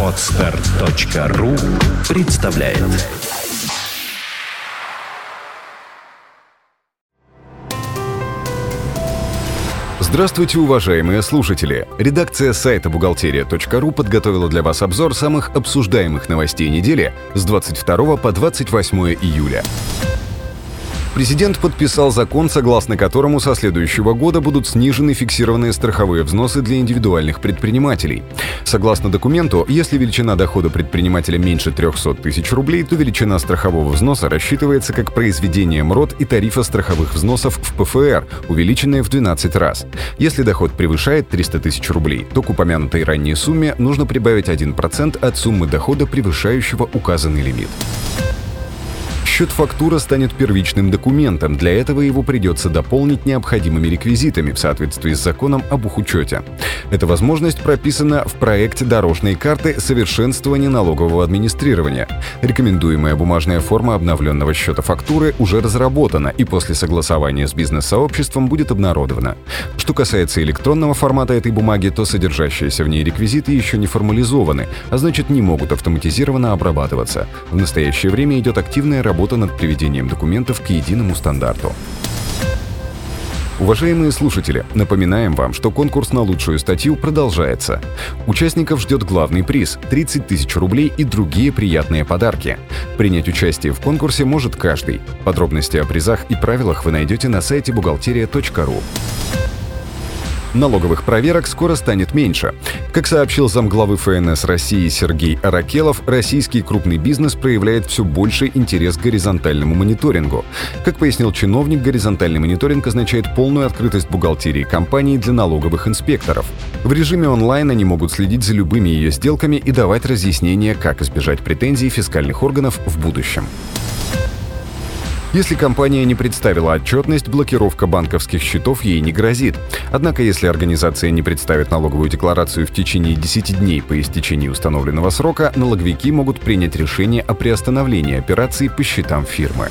Отстар.ру представляет Здравствуйте, уважаемые слушатели! Редакция сайта бухгалтерия.ру подготовила для вас обзор самых обсуждаемых новостей недели с 22 по 28 июля. Президент подписал закон, согласно которому со следующего года будут снижены фиксированные страховые взносы для индивидуальных предпринимателей. Согласно документу, если величина дохода предпринимателя меньше 300 тысяч рублей, то величина страхового взноса рассчитывается как произведение МРОД и тарифа страховых взносов в ПФР, увеличенные в 12 раз. Если доход превышает 300 тысяч рублей, то к упомянутой ранее сумме нужно прибавить 1% от суммы дохода, превышающего указанный лимит. Счет-фактура станет первичным документом. Для этого его придется дополнить необходимыми реквизитами в соответствии с законом об учете. Эта возможность прописана в проекте дорожной карты совершенствования налогового администрирования. Рекомендуемая бумажная форма обновленного счета фактуры уже разработана и после согласования с бизнес-сообществом будет обнародована. Что касается электронного формата этой бумаги, то содержащиеся в ней реквизиты еще не формализованы, а значит не могут автоматизированно обрабатываться. В настоящее время идет активная работа работа над приведением документов к единому стандарту. Уважаемые слушатели, напоминаем вам, что конкурс на лучшую статью продолжается. Участников ждет главный приз – 30 тысяч рублей и другие приятные подарки. Принять участие в конкурсе может каждый. Подробности о призах и правилах вы найдете на сайте бухгалтерия.ру. Налоговых проверок скоро станет меньше. Как сообщил замглавы ФНС России Сергей Аракелов, российский крупный бизнес проявляет все больший интерес к горизонтальному мониторингу. Как пояснил чиновник, горизонтальный мониторинг означает полную открытость бухгалтерии компании для налоговых инспекторов. В режиме онлайн они могут следить за любыми ее сделками и давать разъяснения, как избежать претензий фискальных органов в будущем. Если компания не представила отчетность, блокировка банковских счетов ей не грозит. Однако, если организация не представит налоговую декларацию в течение 10 дней по истечении установленного срока, налоговики могут принять решение о приостановлении операций по счетам фирмы.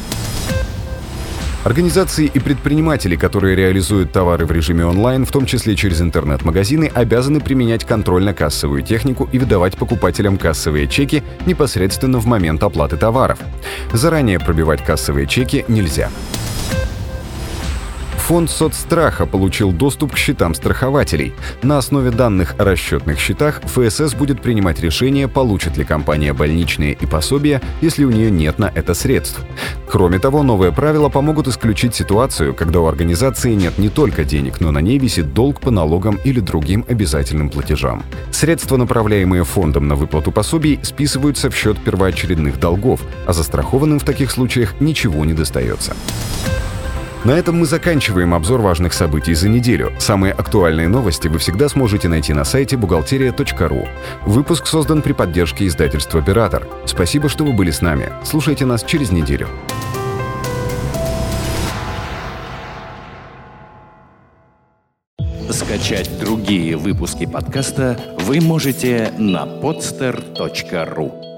Организации и предприниматели, которые реализуют товары в режиме онлайн, в том числе через интернет-магазины, обязаны применять контрольно-кассовую технику и выдавать покупателям кассовые чеки непосредственно в момент оплаты товаров. Заранее пробивать кассовые чеки нельзя. Фонд соцстраха получил доступ к счетам страхователей. На основе данных о расчетных счетах ФСС будет принимать решение, получит ли компания больничные и пособия, если у нее нет на это средств. Кроме того, новые правила помогут исключить ситуацию, когда у организации нет не только денег, но на ней висит долг по налогам или другим обязательным платежам. Средства, направляемые фондом на выплату пособий, списываются в счет первоочередных долгов, а застрахованным в таких случаях ничего не достается. На этом мы заканчиваем обзор важных событий за неделю. Самые актуальные новости вы всегда сможете найти на сайте бухгалтерия.ру. Выпуск создан при поддержке издательства «Оператор». Спасибо, что вы были с нами. Слушайте нас через неделю. Скачать другие выпуски подкаста вы можете на podster.ru